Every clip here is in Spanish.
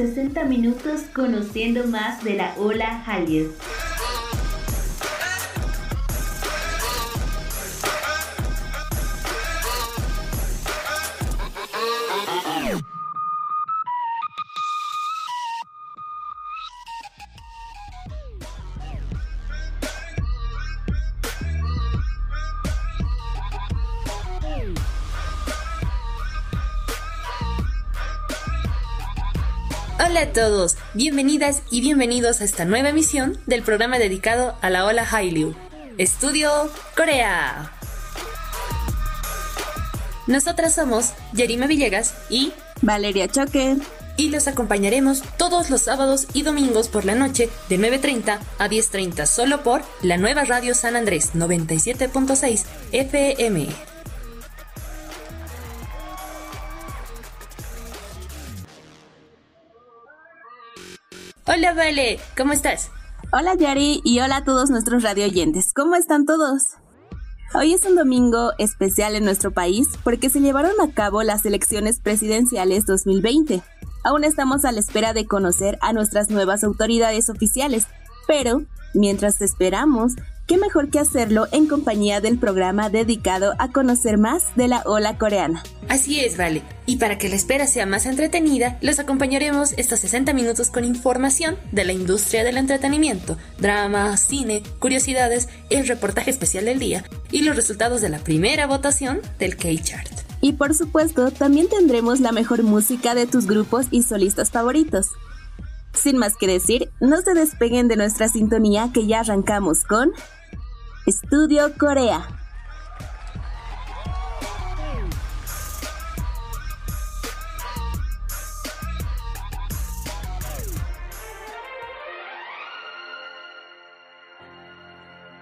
60 minutos conociendo más de la ola Hallyu. A todos, bienvenidas y bienvenidos a esta nueva emisión del programa dedicado a la ola Hallyu, Estudio Corea. Nosotras somos Yerima Villegas y Valeria Choque. Y los acompañaremos todos los sábados y domingos por la noche de 9.30 a 10.30 solo por la nueva radio San Andrés 97.6 FM. Hola Vale, ¿cómo estás? Hola Yari y hola a todos nuestros radio oyentes. ¿Cómo están todos? Hoy es un domingo especial en nuestro país porque se llevaron a cabo las elecciones presidenciales 2020. Aún estamos a la espera de conocer a nuestras nuevas autoridades oficiales, pero mientras esperamos, qué mejor que hacerlo en compañía del programa dedicado a conocer más de la ola coreana. Así es, vale. Y para que la espera sea más entretenida, los acompañaremos estos 60 minutos con información de la industria del entretenimiento, drama, cine, curiosidades, el reportaje especial del día y los resultados de la primera votación del K-Chart. Y por supuesto, también tendremos la mejor música de tus grupos y solistas favoritos. Sin más que decir, no se despeguen de nuestra sintonía que ya arrancamos con Estudio Corea.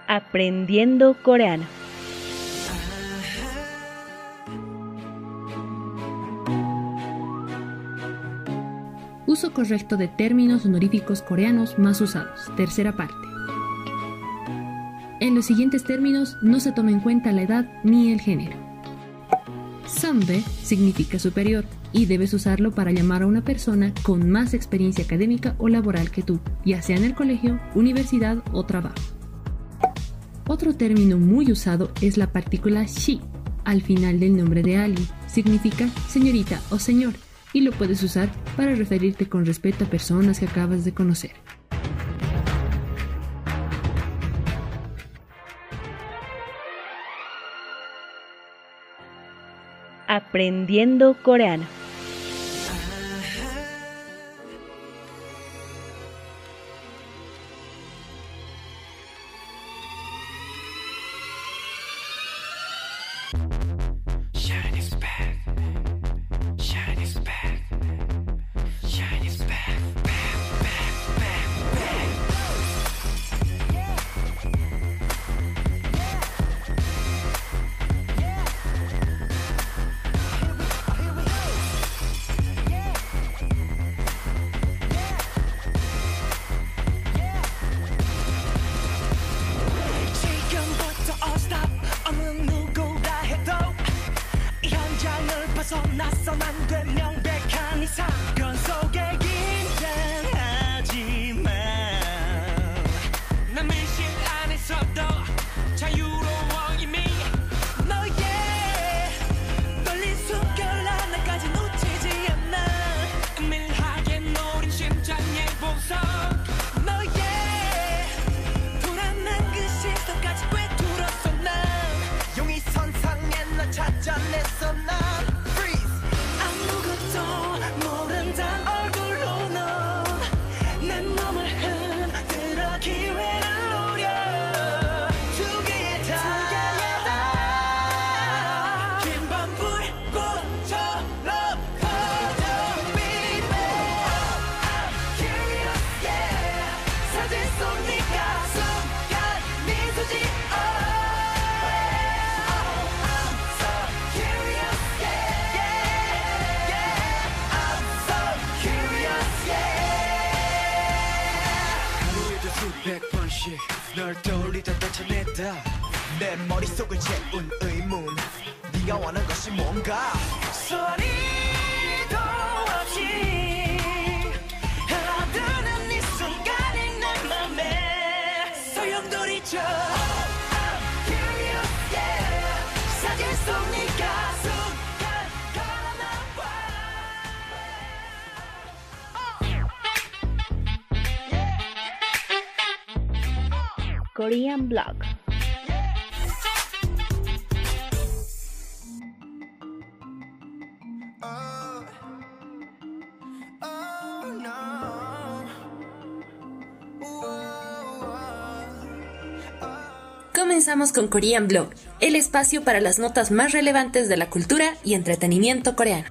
Aprendiendo coreano. Uso correcto de términos honoríficos coreanos más usados. Tercera parte. En los siguientes términos no se toma en cuenta la edad ni el género. Sambe significa superior y debes usarlo para llamar a una persona con más experiencia académica o laboral que tú, ya sea en el colegio, universidad o trabajo. Otro término muy usado es la partícula she al final del nombre de alguien. Significa señorita o señor y lo puedes usar para referirte con respeto a personas que acabas de conocer. Aprendiendo coreano. 널 떠올리다 떠쳐냈다. 내 머릿속을 채운 의문. 네가 원한 것이 뭔가? Korean Blog. Comenzamos con Korean Blog, el espacio para las notas más relevantes de la cultura y entretenimiento coreano.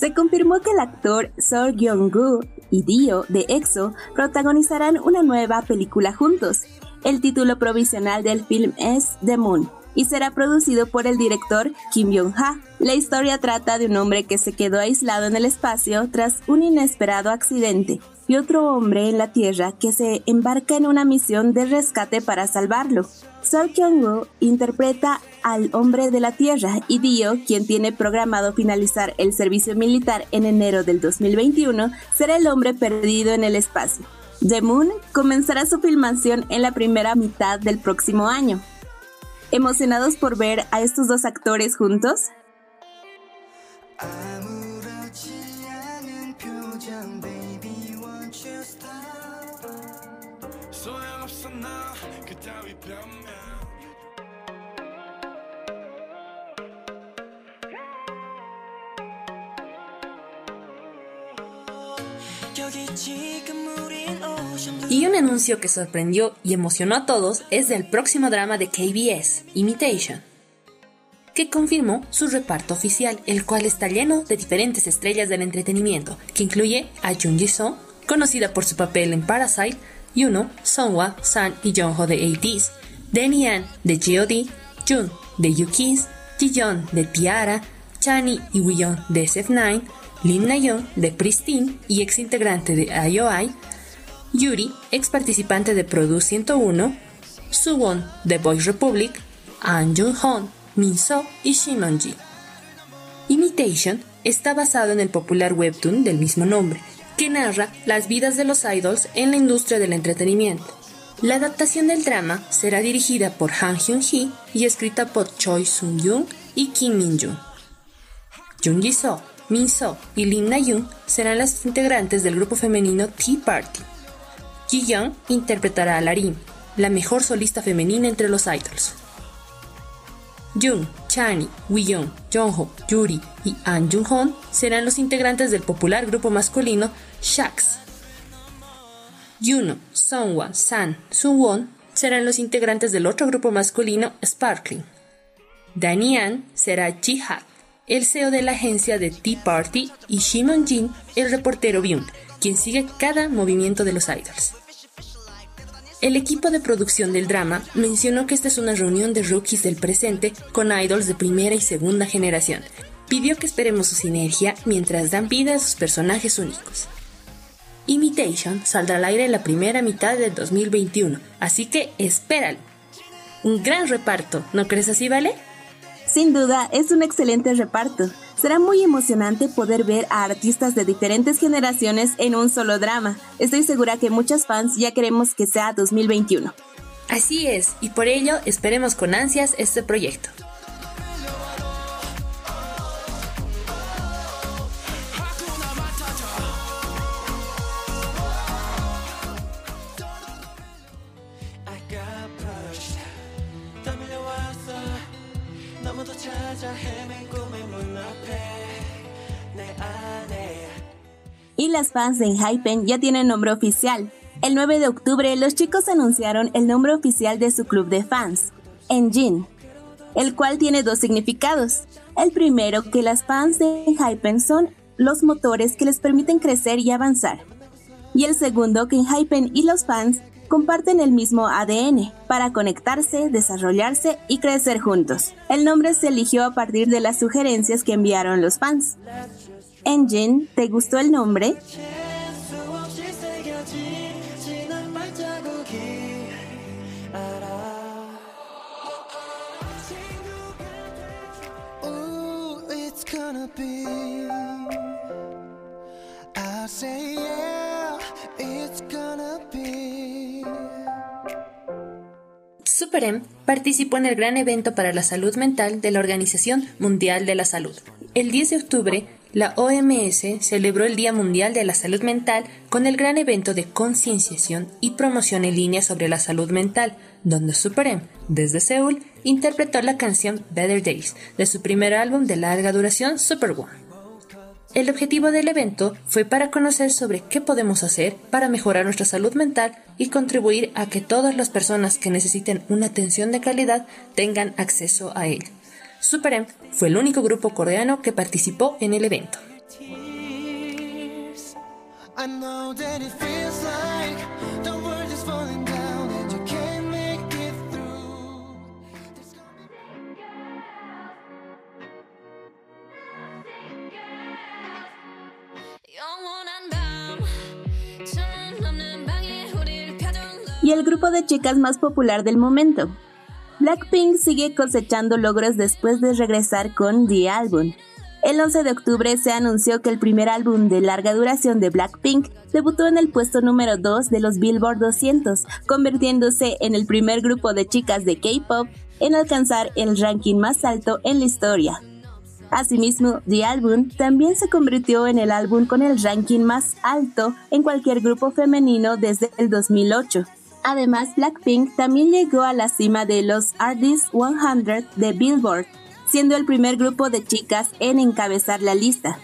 Se confirmó que el actor Seo Kyung-gu y Dio de EXO protagonizarán una nueva película juntos. El título provisional del film es The Moon y será producido por el director Kim Yong-ha. La historia trata de un hombre que se quedó aislado en el espacio tras un inesperado accidente y otro hombre en la Tierra que se embarca en una misión de rescate para salvarlo. Seo Kyung-gu interpreta al hombre de la Tierra y Dio, quien tiene programado finalizar el servicio militar en enero del 2021, será el hombre perdido en el espacio. The Moon comenzará su filmación en la primera mitad del próximo año. ¿Emocionados por ver a estos dos actores juntos? Y un anuncio que sorprendió y emocionó a todos es del próximo drama de KBS, Imitation, que confirmó su reparto oficial, el cual está lleno de diferentes estrellas del entretenimiento, que incluye a Jung Ji-soo, conocida por su papel en Parasite, Yuno, Songwa, San y Jongho de ATEEZ, Danny An de G.O.D., Jun de Yuki's, Ji-yeon de Tiara, Chani y Woo de SF9, Lim Na-young de Pristine y ex integrante de IOI, Yuri, ex participante de Produce 101, Suwon de Boys Republic, An Jun-hon, Min-so y Shimonji. Imitation está basado en el popular webtoon del mismo nombre, que narra las vidas de los idols en la industria del entretenimiento. La adaptación del drama será dirigida por Han Hyun-hee y escrita por Choi Sung-yoon y Kim Min-jun. Jung Ji-soo, Min-so y Lim Na-young serán las integrantes del grupo femenino Tea Party. Ji-young interpretará a Larim, la mejor solista femenina entre los idols. Jung, Chani, Woo-young, Jongho, Yuri y An Jung-hon serán los integrantes del popular grupo masculino Shax. Yuno, Songwa, San, Suwon serán los integrantes del otro grupo masculino Sparkling. Danny An será Jihad, el CEO de la agencia de Tea Party, y Shimon Jin, el reportero Byung, quien sigue cada movimiento de los idols. El equipo de producción del drama mencionó que esta es una reunión de rookies del presente con idols de primera y segunda generación. Pidió que esperemos su sinergia mientras dan vida a sus personajes únicos. Imitation saldrá al aire en la primera mitad del 2021, así que espéralo. Un gran reparto, ¿no crees así, Vale? Sin duda, es un excelente reparto. Será muy emocionante poder ver a artistas de diferentes generaciones en un solo drama. Estoy segura que muchos fans ya queremos que sea 2021. Así es, y por ello esperemos con ansias este proyecto. Y las fans de Hypen ya tienen nombre oficial. El 9 de octubre, los chicos anunciaron el nombre oficial de su club de fans, Engine, el cual tiene dos significados. El primero, que las fans de Hypen son los motores que les permiten crecer y avanzar. Y el segundo, que Hypen y los fans comparten el mismo ADN para conectarse, desarrollarse y crecer juntos. El nombre se eligió a partir de las sugerencias que enviaron los fans. Engine, ¿te gustó el nombre? Superem participó en el gran evento para la salud mental de la Organización Mundial de la Salud. El 10 de octubre la OMS celebró el Día Mundial de la Salud Mental con el gran evento de concienciación y promoción en línea sobre la salud mental, donde Super M, desde Seúl, interpretó la canción Better Days de su primer álbum de larga duración Super One. El objetivo del evento fue para conocer sobre qué podemos hacer para mejorar nuestra salud mental y contribuir a que todas las personas que necesiten una atención de calidad tengan acceso a él. Super fue el único grupo coreano que participó en el evento. Y el grupo de chicas más popular del momento, Blackpink sigue cosechando logros después de regresar con The Album. El 11 de octubre se anunció que el primer álbum de larga duración de Blackpink debutó en el puesto número 2 de los Billboard 200, convirtiéndose en el primer grupo de chicas de K-pop en alcanzar el ranking más alto en la historia. Asimismo, The Album también se convirtió en el álbum con el ranking más alto en cualquier grupo femenino desde el 2008. Además, Blackpink también llegó a la cima de los Artists 100 de Billboard, siendo el primer grupo de chicas en encabezar la lista.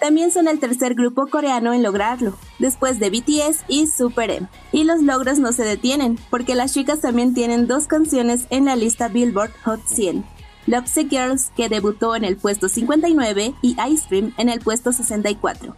También son el tercer grupo coreano en lograrlo, después de BTS y Super M. Y los logros no se detienen, porque las chicas también tienen dos canciones en la lista Billboard Hot 100. Lovesick Girls, que debutó en el puesto 59, y Ice Cream en el puesto 64.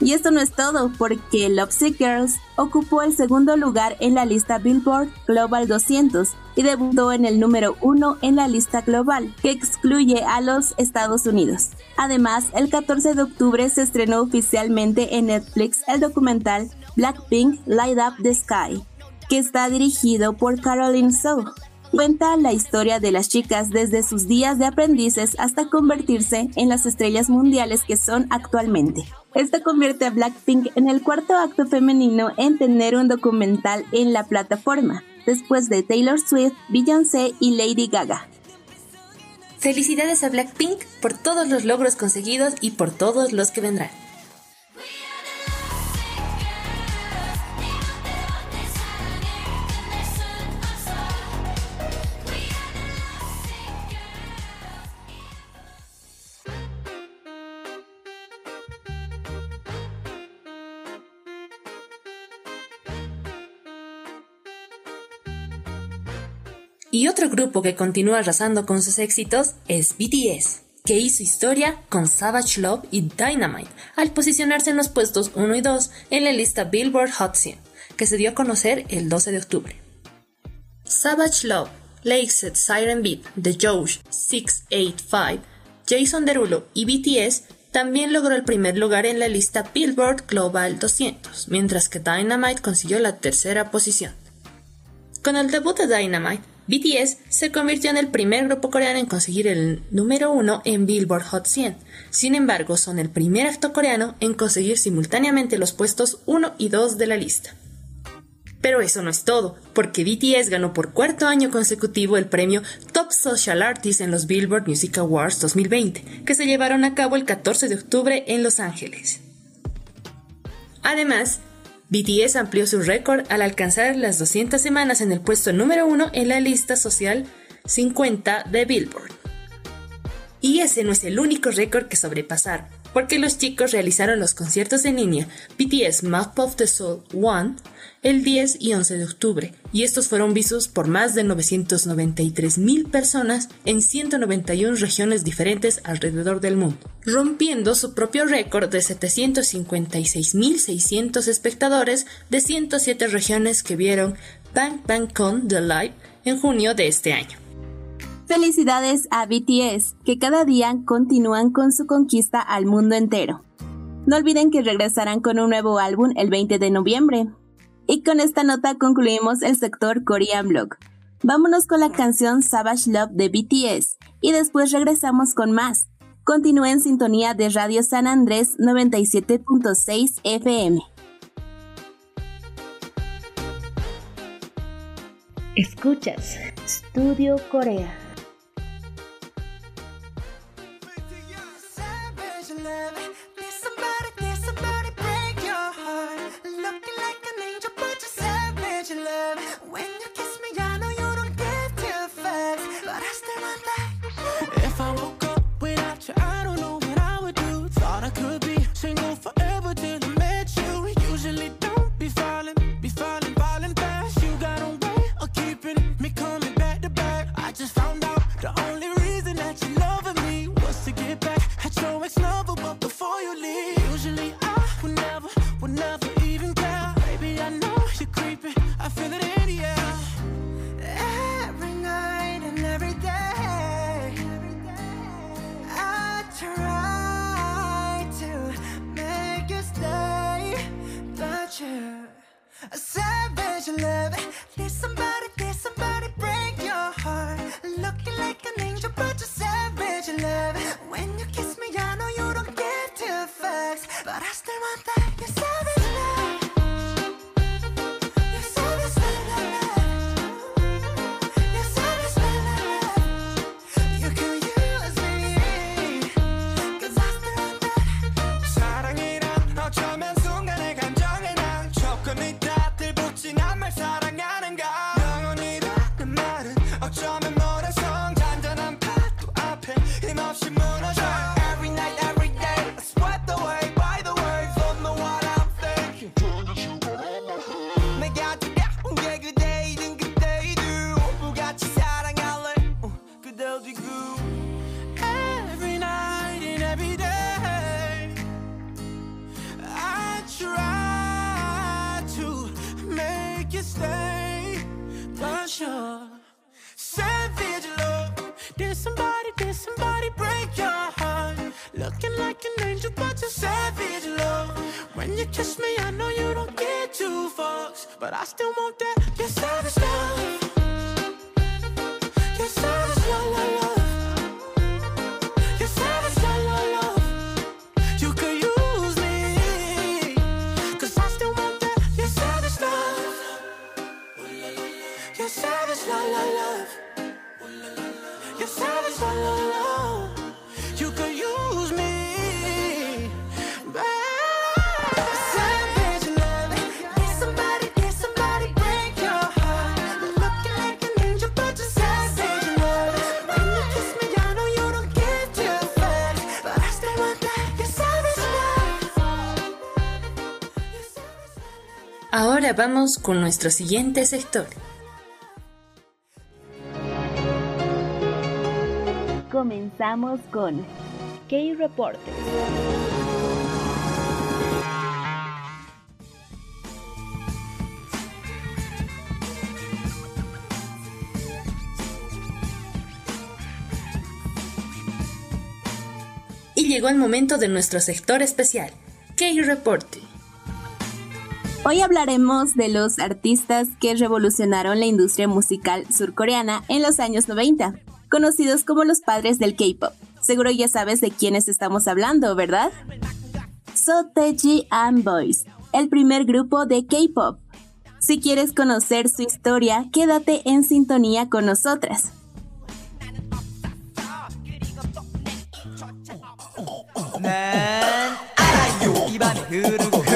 Y esto no es todo, porque Lovesick Girls ocupó el segundo lugar en la lista Billboard Global 200 y debutó en el número 1 en la lista global, que excluye a los Estados Unidos. Además, el 14 de octubre se estrenó oficialmente en Netflix el documental Blackpink Light Up the Sky, que está dirigido por Caroline So. Cuenta la historia de las chicas desde sus días de aprendices hasta convertirse en las estrellas mundiales que son actualmente. Esto convierte a Blackpink en el cuarto acto femenino en tener un documental en la plataforma, después de Taylor Swift, Beyoncé y Lady Gaga. Felicidades a Blackpink por todos los logros conseguidos y por todos los que vendrán. Y otro grupo que continúa arrasando con sus éxitos es BTS, que hizo historia con Savage Love y Dynamite al posicionarse en los puestos 1 y 2 en la lista Billboard Hot 100, que se dio a conocer el 12 de octubre. Savage Love, Lakeside Siren Beat de Josh 685, Jason Derulo y BTS también logró el primer lugar en la lista Billboard Global 200, mientras que Dynamite consiguió la tercera posición. Con el debut de Dynamite, BTS se convirtió en el primer grupo coreano en conseguir el número uno en Billboard Hot 100. Sin embargo, son el primer acto coreano en conseguir simultáneamente los puestos 1 y 2 de la lista. Pero eso no es todo, porque BTS ganó por cuarto año consecutivo el premio Top Social Artist en los Billboard Music Awards 2020, que se llevaron a cabo el 14 de octubre en Los Ángeles. Además, BTS amplió su récord al alcanzar las 200 semanas en el puesto número 1 en la lista social 50 de Billboard. Y ese no es el único récord que sobrepasaron, porque los chicos realizaron los conciertos en línea BTS Map of the Soul 1 el 10 y 11 de octubre, y estos fueron vistos por más de 993 mil personas en 191 regiones diferentes alrededor del mundo, rompiendo su propio récord de 756.600 espectadores de 107 regiones que vieron Bang Bang Con The Live en junio de este año. Felicidades a BTS, que cada día continúan con su conquista al mundo entero. No olviden que regresarán con un nuevo álbum el 20 de noviembre. Y con esta nota concluimos el sector Korean Blog. Vámonos con la canción Savage Love de BTS y después regresamos con más. Continúa en sintonía de Radio San Andrés 97.6 FM. Escuchas Studio Corea. Savage love. When you kiss me, I know you don't give two fucks, but I still want that. If I woke up without you, you're a savage love. Did somebody, did somebody break your heart? Looking like an angel, but you're savage love. When you kiss me, I know you don't give two fucks, but I still want that. You're savage Ahora vamos con nuestro siguiente sector. Comenzamos con K-Reportes. Y llegó el momento de nuestro sector especial, K-Reporte. Hoy hablaremos de los artistas que revolucionaron la industria musical surcoreana en los años 90, conocidos como los padres del K-pop. Seguro ya sabes de quiénes estamos hablando, ¿verdad? Soteji and Boys, el primer grupo de K-pop. Si quieres conocer su historia, quédate en sintonía con nosotras.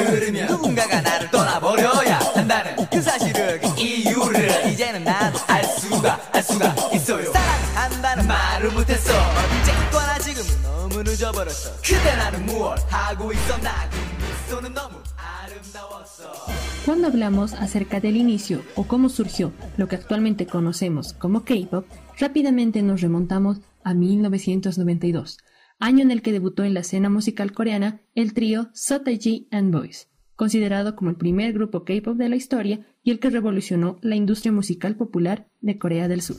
난 알아요 입안이 흐르고 흐르면 누군가가 나를 떠나버려야 한다는 그 사실을 그 이유를 이제는 나도 알 수가 알 수가 있어요 사랑한다는 말을 못했어 어쨌거나 지금은 너무 늦어버렸어 그때 나는 무얼 하고 있었나 그 미소는 너무 아름다웠어 Cuando hablamos acerca del inicio o cómo surgió lo que actualmente conocemos como K-pop, rápidamente nos remontamos a 1992, año en el que debutó en la escena musical coreana el trío Sotaji and Boys, considerado como el primer grupo K-pop de la historia y el que revolucionó la industria musical popular de Corea del Sur.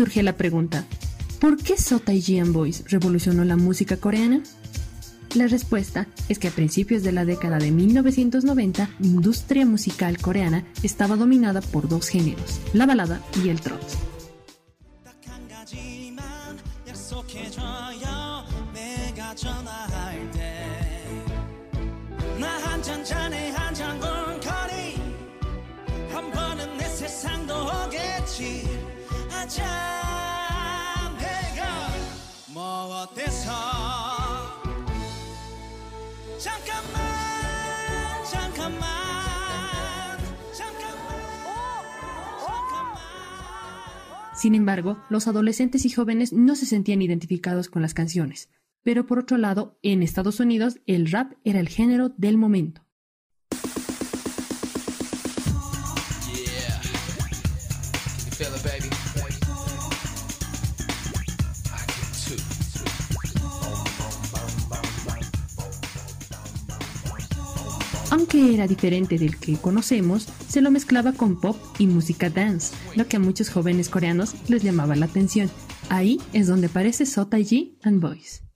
Surge la pregunta, ¿por qué Sota y Boys revolucionó la música coreana? La respuesta es que a principios de la década de 1990, la industria musical coreana estaba dominada por dos géneros, la balada y el trot. 아자 내가 뭐 어때서 잠깐만 잠깐만 잠깐만 잠깐만 Sin embargo, los adolescentes y jóvenes no se sentían identificados con las canciones. Pero por otro lado, en Estados Unidos, el rap era el género del momento. Era diferente del que conocemos, se lo mezclaba con pop y música dance, lo que a muchos jóvenes coreanos les llamaba la atención. Ahí es donde aparece Sota G and Boys.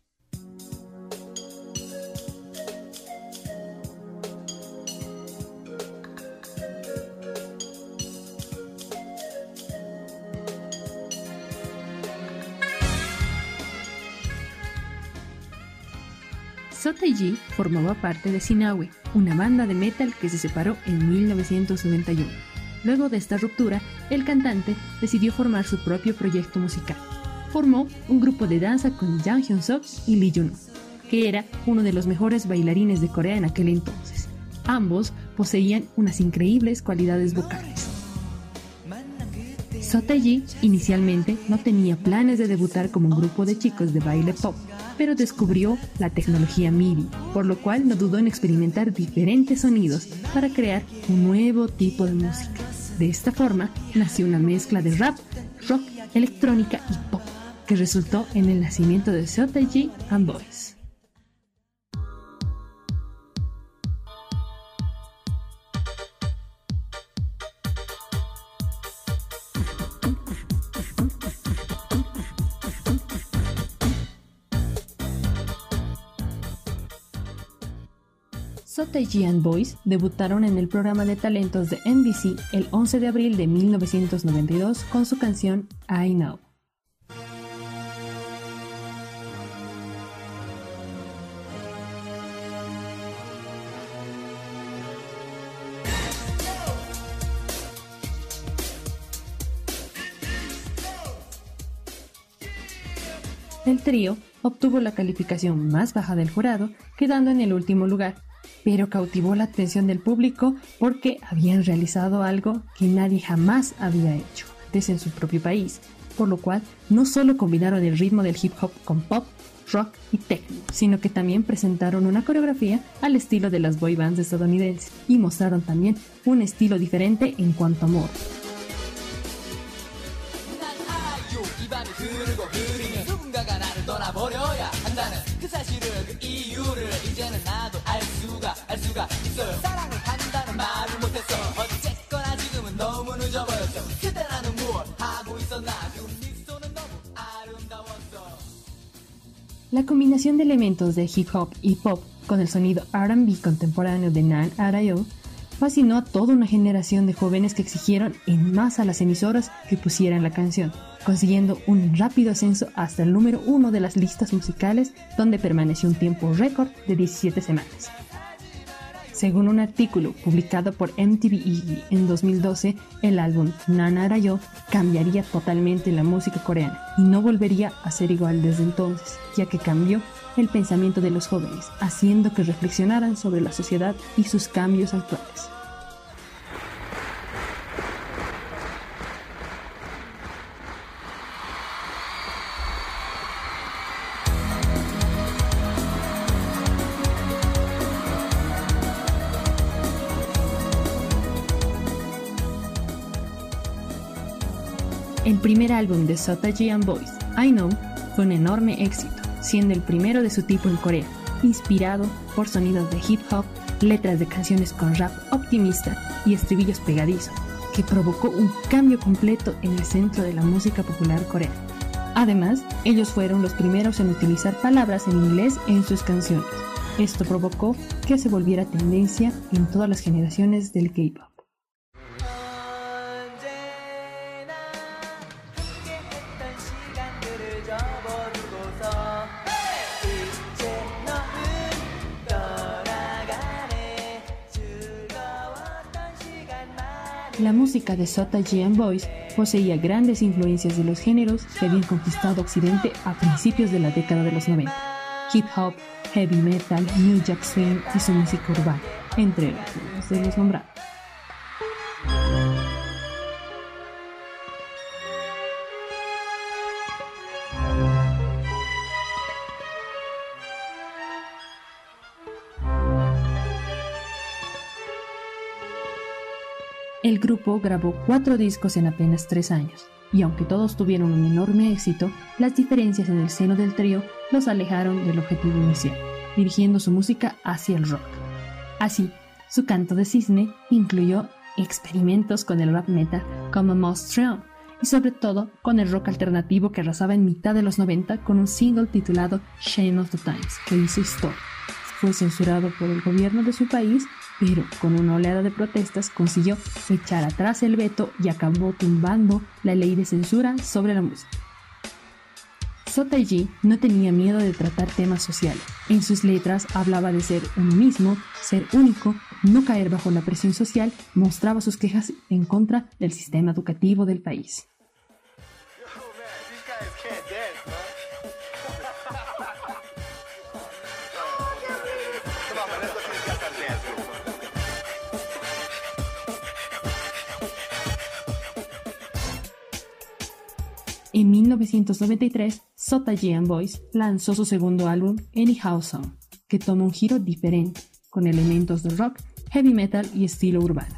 Sota G formaba parte de Sinawe, una banda de metal que se separó en 1991. Luego de esta ruptura, el cantante decidió formar su propio proyecto musical. Formó un grupo de danza con Jang Hyun-sok y Lee Jun, que era uno de los mejores bailarines de Corea en aquel entonces. Ambos poseían unas increíbles cualidades vocales. Sotaji inicialmente no tenía planes de debutar como un grupo de chicos de baile pop, pero descubrió la tecnología MIDI, por lo cual no dudó en experimentar diferentes sonidos para crear un nuevo tipo de música. De esta forma nació una mezcla de rap, rock, electrónica y pop, que resultó en el nacimiento de Sotaji and Boys. Sotaji and Boys debutaron en el programa de talentos de NBC el 11 de abril de 1992 con su canción I Know. El trío obtuvo la calificación más baja del jurado, quedando en el último lugar, pero cautivó la atención del público porque habían realizado algo que nadie jamás había hecho antes en su propio país, por lo cual no solo combinaron el ritmo del hip hop con pop, rock y techno, sino que también presentaron una coreografía al estilo de las boy bands estadounidenses y mostraron también un estilo diferente en cuanto a amor. 있어요 사랑을 한다는 말을 못했어 어쨌거나 지금은 너무 늦어버렸죠 그때 나는 무엇 하고 있었나 그 미소는 너무 아름다웠어 La combinación de elementos de hip hop y pop con el sonido RB contemporáneo de Nan Arayo fascinó a toda una generación de jóvenes que exigieron en masa a las emisoras que pusieran la canción, consiguiendo un rápido ascenso hasta el número uno de las listas musicales, donde permaneció un tiempo récord de 17 semanas. Según un artículo publicado por MTV EE en 2012, el álbum Nana Arayo cambiaría totalmente la música coreana y no volvería a ser igual desde entonces, ya que cambió el pensamiento de los jóvenes, haciendo que reflexionaran sobre la sociedad y sus cambios actuales. Primer álbum de Sotaji and Boys, I Know, fue un enorme éxito, siendo el primero de su tipo en Corea, inspirado por sonidos de hip hop, letras de canciones con rap optimista y estribillos pegadizos, que provocó un cambio completo en el centro de la música popular coreana. Además, ellos fueron los primeros en utilizar palabras en inglés en sus canciones. Esto provocó que se volviera tendencia en todas las generaciones del K-pop. La música de Sota and Boys poseía grandes influencias de los géneros que habían conquistado Occidente a principios de la década de los 90. Hip hop, heavy metal, new jack swing y su música urbana, entre otros de los nombrados. El grupo grabó cuatro discos en apenas tres años, y aunque todos tuvieron un enorme éxito, las diferencias en el seno del trío los alejaron del objetivo inicial, dirigiendo su música hacia el rock. Así, su canto de cisne incluyó experimentos con el rap metal como Most Strong y sobre todo con el rock alternativo que arrasaba en mitad de los 90 con un single titulado Shame of the Times, que hizo historia. Fue censurado por el gobierno de su país, pero con una oleada de protestas consiguió echar atrás el veto y acabó tumbando la ley de censura sobre la música. Sotaji no tenía miedo de tratar temas sociales. En sus letras hablaba de ser uno mismo, ser único, no caer bajo la presión social, mostraba sus quejas en contra del sistema educativo del país. En 1993, Sotaji and Boys lanzó su segundo álbum, Anyhow Song, que toma un giro diferente, con elementos de rock, heavy metal y estilo urbano.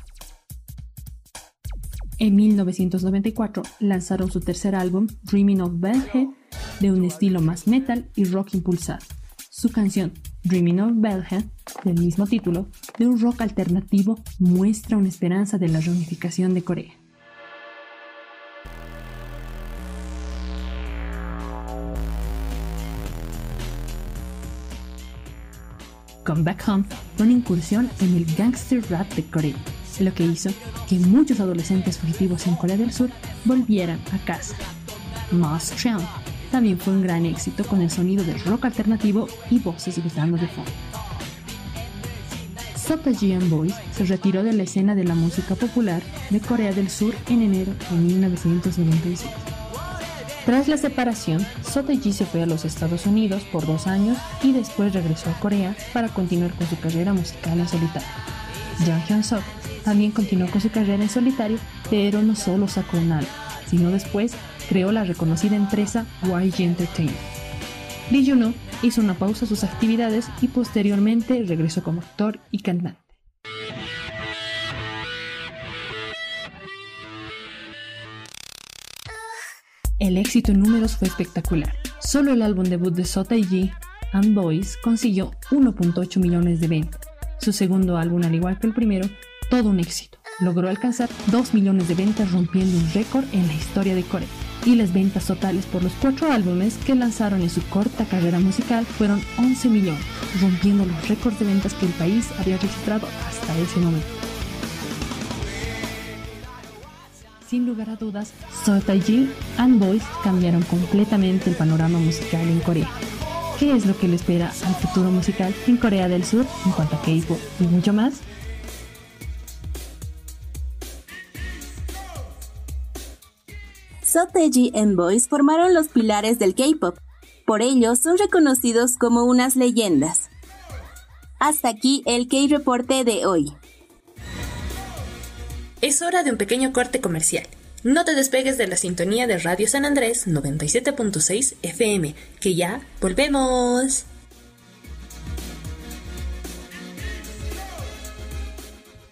En 1994 lanzaron su tercer álbum, Dreaming of Belge, de un estilo más metal y rock impulsado. Su canción, Dreaming of Belge, del mismo título, de un rock alternativo, muestra una esperanza de la reunificación de Corea. Come Back Home fue una incursión en el gangster rap de Corea, lo que hizo que muchos adolescentes fugitivos en Corea del Sur volvieran a casa. Moss Cheon también fue un gran éxito con el sonido de rock alternativo y voces gritando de fondo. Sotaji and Boys se retiró de la escena de la música popular de Corea del Sur en enero de 1996. Tras la separación, Sotaji se fue a los Estados Unidos por dos años y después regresó a Corea para continuar con su carrera musical en solitario. Jang Hyun Sok también continuó con su carrera en solitario, pero no solo sacó un álbum, sino después creó la reconocida empresa YG Entertainment. Lee Juno hizo una pausa a sus actividades y posteriormente regresó como actor y cantante. El éxito en números fue espectacular. Solo el álbum debut de Sota G and Boys consiguió 1.8 millones de ventas. Su segundo álbum, al igual que el primero, todo un éxito. Logró alcanzar 2 millones de ventas rompiendo un récord en la historia de Corea. Y las ventas totales por los cuatro álbumes que lanzaron en su corta carrera musical fueron 11 millones, rompiendo los récords de ventas que el país había registrado hasta ese momento. Sin lugar a dudas, Sotaji and Boys cambiaron completamente el panorama musical en Corea. ¿Qué es lo que le espera al futuro musical en Corea del Sur en cuanto a K-pop y mucho más? Sotaji and Boys formaron los pilares del K-pop. Por ello, son reconocidos como unas leyendas. Hasta aquí el K-Reporte de hoy. Es hora de un pequeño corte comercial. No te despegues de la sintonía de Radio San Andrés 97.6 FM, que ya volvemos.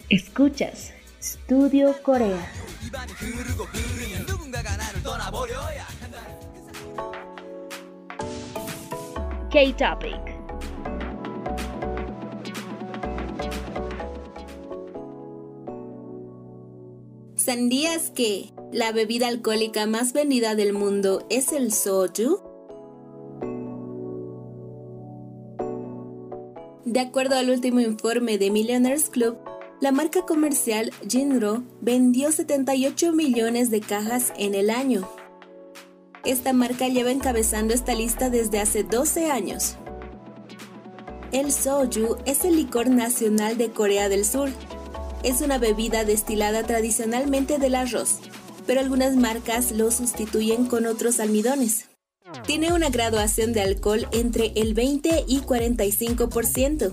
Escuchas Studio Corea. K-Topic. ¿Sandías que la bebida alcohólica más vendida del mundo es el soju? De acuerdo al último informe de Millionaires Club, la marca comercial Jinro vendió 78 millones de cajas en el año. Esta marca lleva encabezando esta lista desde hace 12 años. El soju es el licor nacional de Corea del Sur. Es una bebida destilada tradicionalmente del arroz, pero algunas marcas lo sustituyen con otros almidones. Tiene una graduación de alcohol entre el 20 y 45%.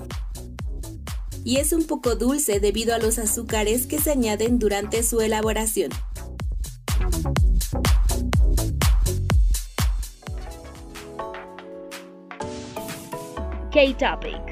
Y es un poco dulce debido a los azúcares que se añaden durante su elaboración. K-Topic.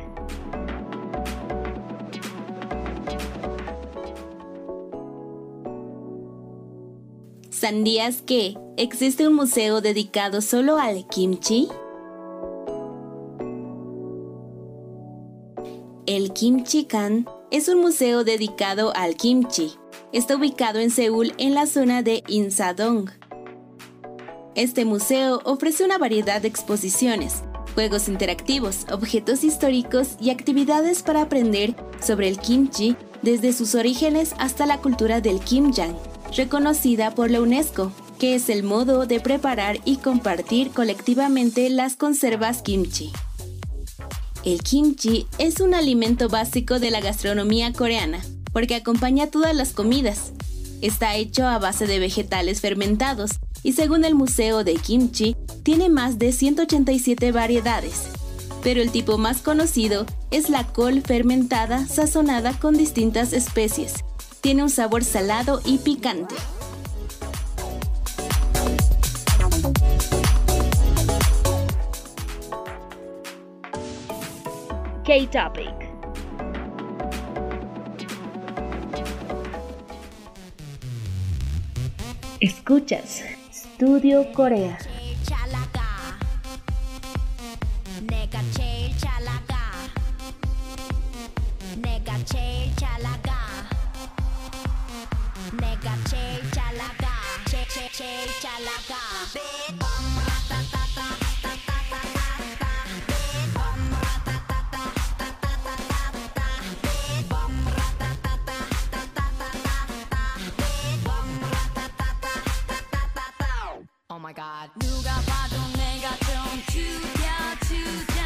¿Sandías que existe un museo dedicado solo al kimchi? El Kimchi-kan es un museo dedicado al kimchi. Está ubicado en Seúl en la zona de Insadong. Este museo ofrece una variedad de exposiciones, juegos interactivos, objetos históricos y actividades para aprender sobre el kimchi desde sus orígenes hasta la cultura del kimjang, reconocida por la UNESCO, que es el modo de preparar y compartir colectivamente las conservas kimchi. El kimchi es un alimento básico de la gastronomía coreana, porque acompaña todas las comidas. Está hecho a base de vegetales fermentados y según el Museo de Kimchi, tiene más de 187 variedades. Pero el tipo más conocido es la col fermentada sazonada con distintas especies. Tiene un sabor salado y picante. K-Topic. Escuchas Estudio Corea. Oh my god 누가 봐도 내가 좀 죽여주잖아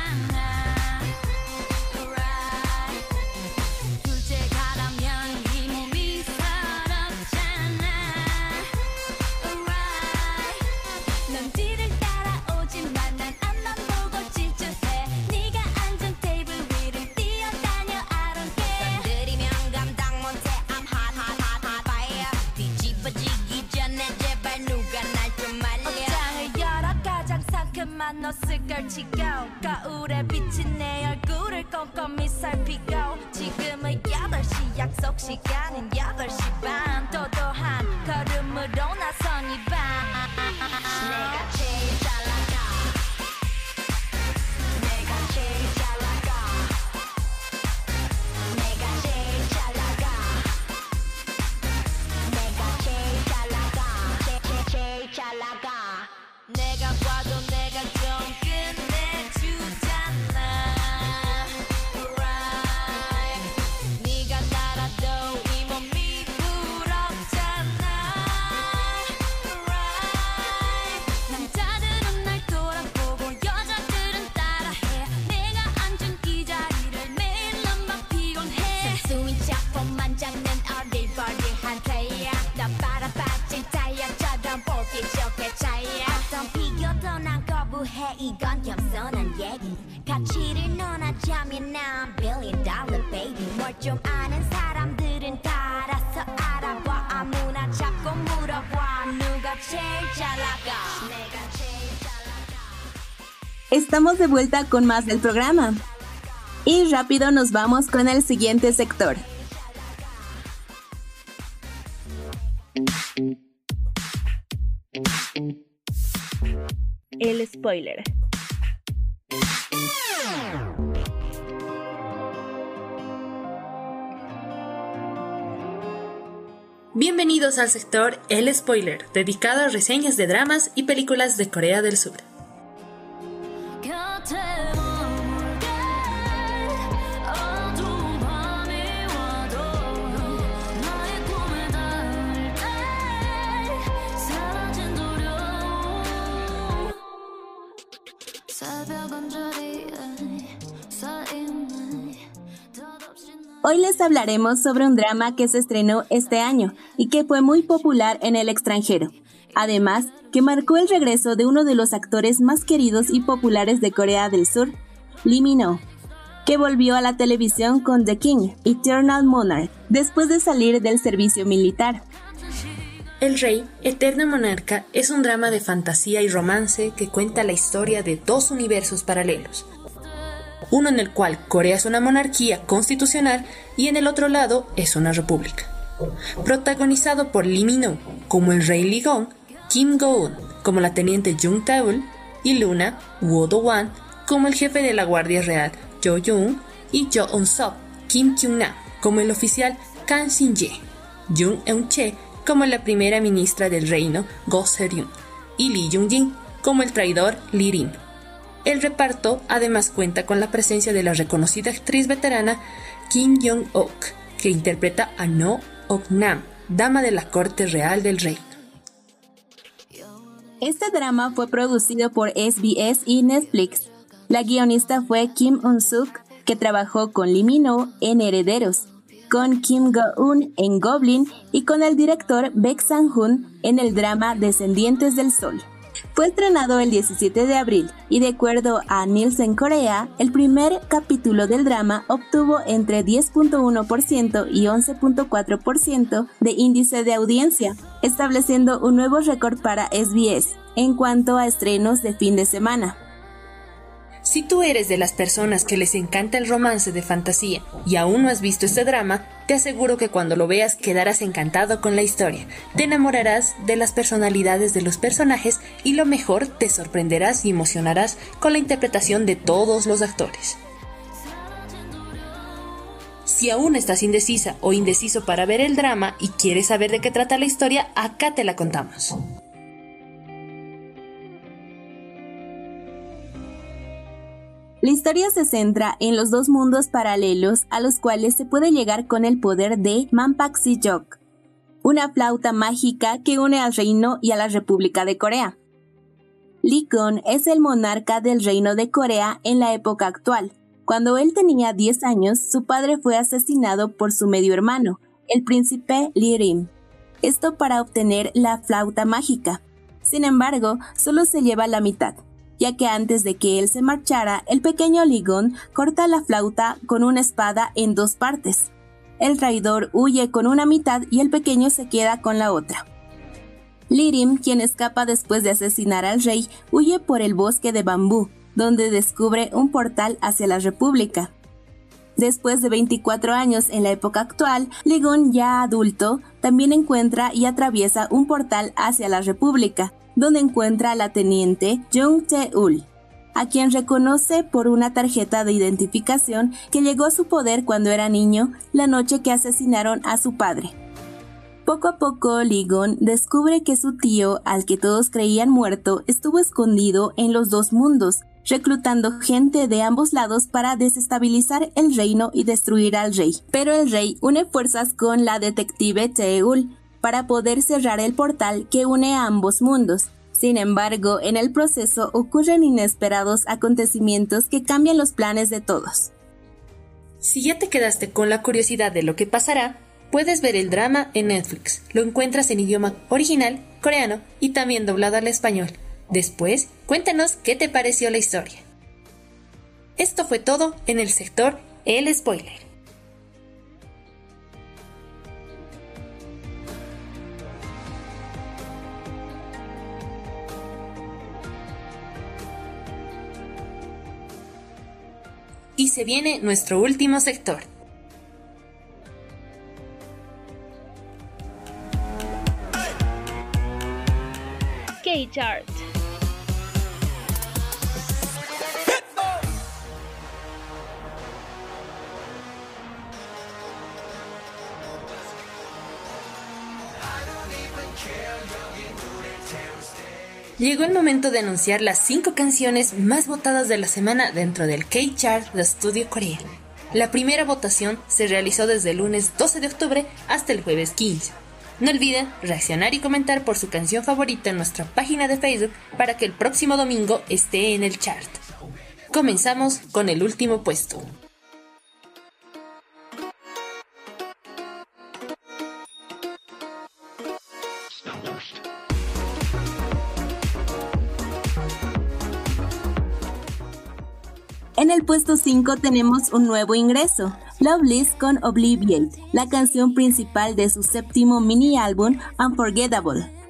옷을 걸치고 거울에 비친 내 얼굴을 꼼꼼히 살피고 지금은 8시 약속 시간은 8시 반. 도도한 걸음으로 나선 이밤. 내가 Estamos de vuelta con más del programa. Y rápido nos vamos con el siguiente sector. El spoiler. Bienvenidos al sector El Spoiler, dedicado a reseñas de dramas y películas de Corea del Sur. Hoy les hablaremos sobre un drama que se estrenó este año y que fue muy popular en el extranjero. Además, que marcó el regreso de uno de los actores más queridos y populares de Corea del Sur, Lee que volvió a la televisión con The King, Eternal Monarch, después de salir del servicio militar. El Rey, Eterno Monarca, es un drama de fantasía y romance que cuenta la historia de dos universos paralelos. Uno en el cual Corea es una monarquía constitucional y en el otro lado es una república. Protagonizado por Lee Min-ho como el rey Ligong, Kim Go-eun como la teniente Jung Taeul y Luna Woo Do-wan como el jefe de la Guardia Real Jo Young y Jo Eun-sop Kim Kyung-na como el oficial Kang Shin-ye, Jung Eun-che como la primera ministra del reino Go Ser-yun y Lee Jung-jin como el traidor Lee Rim. El reparto además cuenta con la presencia de la reconocida actriz veterana Kim Jong-ok, que interpreta a No Ok-nam, dama de la corte real del rey. Este drama fue producido por SBS y Netflix. La guionista fue Kim Un-suk, que trabajó con Lee Min-ho en Herederos, con Kim Go-eun en Goblin y con el director Baek Sang-hoon en el drama Descendientes del Sol. Fue estrenado el 17 de abril y de acuerdo a Nielsen Corea, el primer capítulo del drama obtuvo entre 10.1% y 11.4% de índice de audiencia, estableciendo un nuevo récord para SBS en cuanto a estrenos de fin de semana. Si tú eres de las personas que les encanta el romance de fantasía y aún no has visto este drama, te aseguro que cuando lo veas quedarás encantado con la historia, te enamorarás de las personalidades de los personajes y lo mejor, te sorprenderás y emocionarás con la interpretación de todos los actores. Si aún estás indecisa o indeciso para ver el drama y quieres saber de qué trata la historia, acá te la contamos. La historia se centra en los dos mundos paralelos a los cuales se puede llegar con el poder de Manpak-si-yok, una flauta mágica que une al reino y a la República de Corea. Lee Gon es el monarca del reino de Corea en la época actual. Cuando él tenía 10 años, su padre fue asesinado por su medio hermano, el príncipe Lee Rim. Esto para obtener la flauta mágica. Sin embargo, solo se lleva la mitad ya que antes de que él se marchara, el pequeño Ligón corta la flauta con una espada en dos partes. El traidor huye con una mitad y el pequeño se queda con la otra. Lirim, quien escapa después de asesinar al rey, huye por el bosque de bambú, donde descubre un portal hacia la República. Después de 24 años en la época actual, Ligón, ya adulto, también encuentra y atraviesa un portal hacia la República, donde encuentra a la teniente Jung Tae-ul, a quien reconoce por una tarjeta de identificación que llegó a su poder cuando era niño, la noche que asesinaron a su padre. Poco a poco, Ligon descubre que su tío, al que todos creían muerto, estuvo escondido en los dos mundos, reclutando gente de ambos lados para desestabilizar el reino y destruir al rey. Pero el rey une fuerzas con la detective Taeul para poder cerrar el portal que une a ambos mundos. Sin embargo, en el proceso ocurren inesperados acontecimientos que cambian los planes de todos. Si ya te quedaste con la curiosidad de lo que pasará, puedes ver el drama en Netflix. Lo encuentras en idioma original, coreano y también doblado al español. Después, cuéntanos qué te pareció la historia. Esto fue todo en el sector El Spoiler. Y se viene nuestro último sector. K-Chart. Llegó el momento de anunciar las 5 canciones más votadas de la semana dentro del K-Chart de Studio Corea. La primera votación se realizó desde el lunes 12 de octubre hasta el jueves 15. No olviden reaccionar y comentar por su canción favorita en nuestra página de Facebook para que el próximo domingo esté en el chart. Comenzamos con el último puesto. El puesto 5 tenemos un nuevo ingreso, Loveless con Obliviate, la canción principal de su séptimo mini álbum Unforgettable.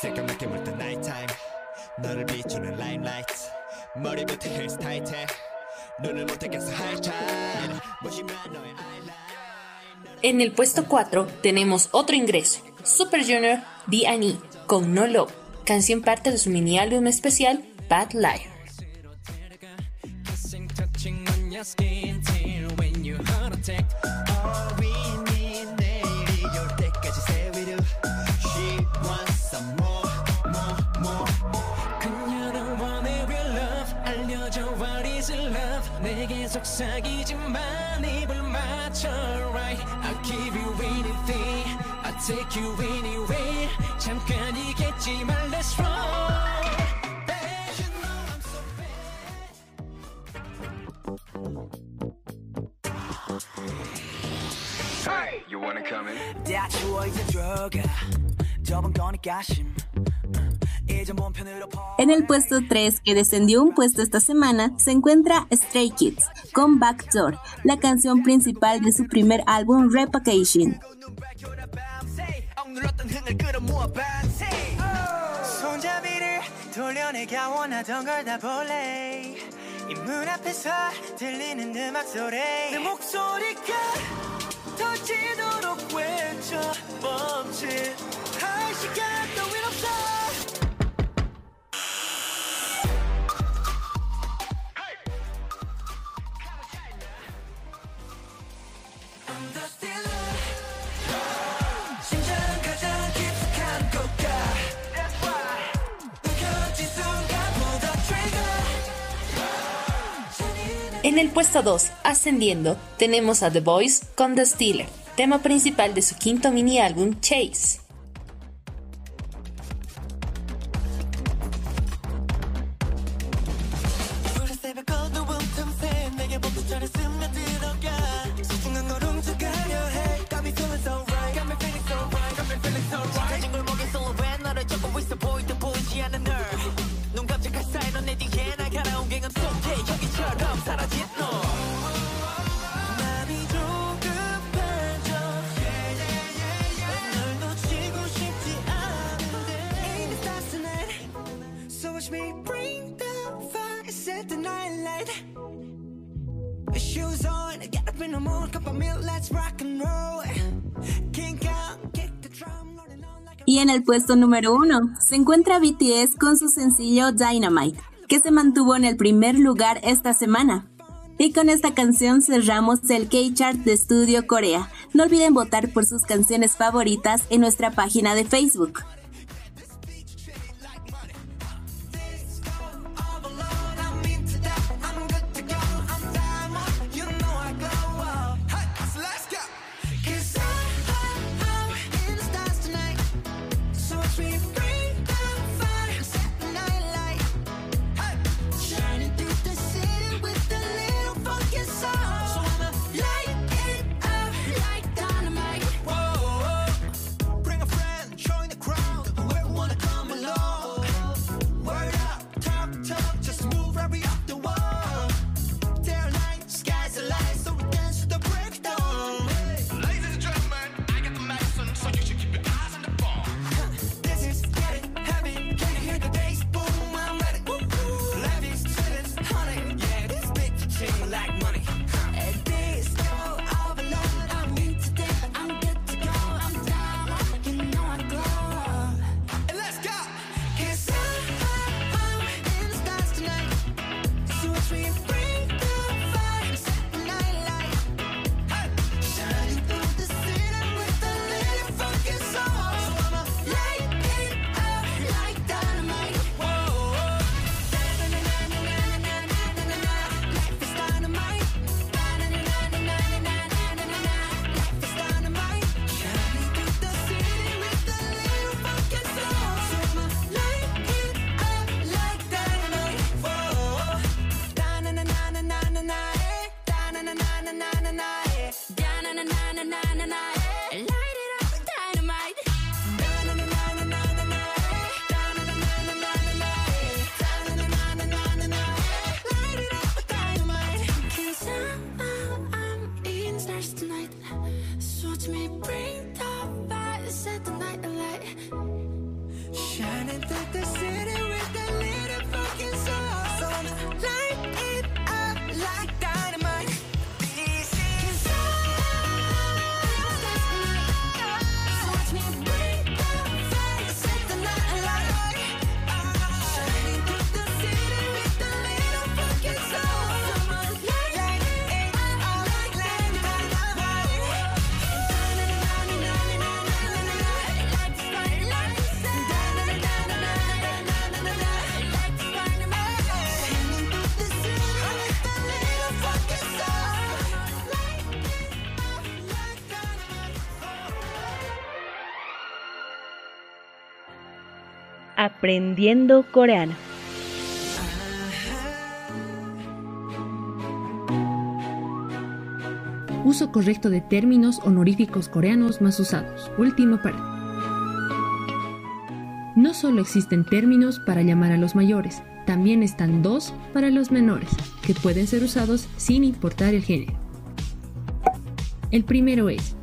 새까맣게 물든 nighttime 너를 비추는 limelight 머리부터 헤어스타일에 눈을 못 뜨겠어 high tide 무심한 너의 eyeliner En el puesto 4 tenemos otro ingreso, Super Junior D&E con No Love, canción parte de su mini álbum especial Bad Liar. skin till when you heart attack all we need 내일이 올 때까지 say we do she wants some more more more 그녀는 원해 real love 알려줘 what is love 내게 속삭이지만 입을 맞춰 right I'll give you anything I'll take you anywhere 잠깐이겠지만 let's roll En el puesto 3, que descendió un puesto esta semana, se encuentra Stray Kids con Backdoor, la canción principal de su primer álbum Repackaging. 이 문 앞에서 들리는 음악 소리. 내 목소리가 터지도록 외쳐 멈칫 할 시간 따윈 없어 hey. En el puesto 2, ascendiendo, tenemos a The Voice con The Stealer, tema principal de su quinto mini álbum Chase. El puesto número 1 se encuentra BTS con su sencillo Dynamite, que se mantuvo en el primer lugar esta semana. Y con esta canción cerramos el K-Chart de Studio Corea. No olviden votar por sus canciones favoritas en nuestra página de Facebook. think Aprendiendo coreano. Uso correcto de términos honoríficos coreanos más usados. Última parte. No solo existen términos para llamar a los mayores, también están dos para los menores, que pueden ser usados sin importar el género. El primero es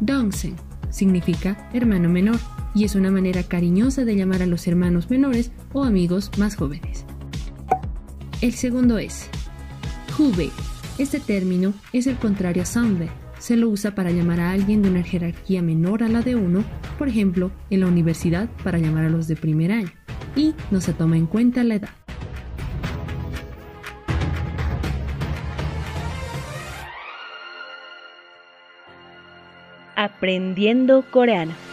Dongsen, significa hermano menor, y es una manera cariñosa de llamar a los hermanos menores o amigos más jóvenes. El segundo es Hube. Este término es el contrario a Sanbe. Se lo usa para llamar a alguien de una jerarquía menor a la de uno, por ejemplo, en la universidad para llamar a los de primer año, y no se toma en cuenta la edad. Aprendiendo coreano.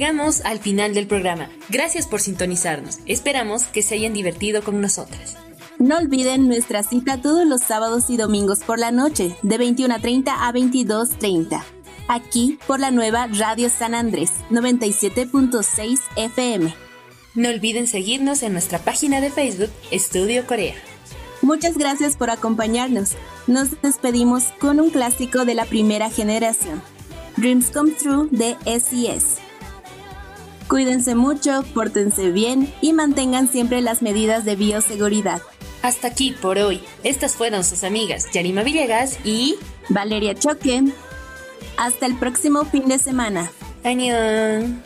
Llegamos al final del programa. Gracias por sintonizarnos. Esperamos que se hayan divertido con nosotras. No olviden nuestra cita todos los sábados y domingos por la noche, de 21.30 a 22.30. Aquí por la nueva Radio San Andrés, 97.6 FM. No olviden seguirnos en nuestra página de Facebook Estudio Corea. Muchas gracias por acompañarnos. Nos despedimos con un clásico de la primera generación, Dreams Come True de SES. Cuídense mucho, pórtense bien y mantengan siempre las medidas de bioseguridad. Hasta aquí por hoy. Estas fueron sus amigas Yarima Villegas y Valeria Choque. Hasta el próximo fin de semana. Añón.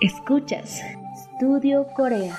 Escuchas Estudio Corea.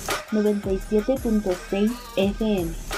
97.6 FM.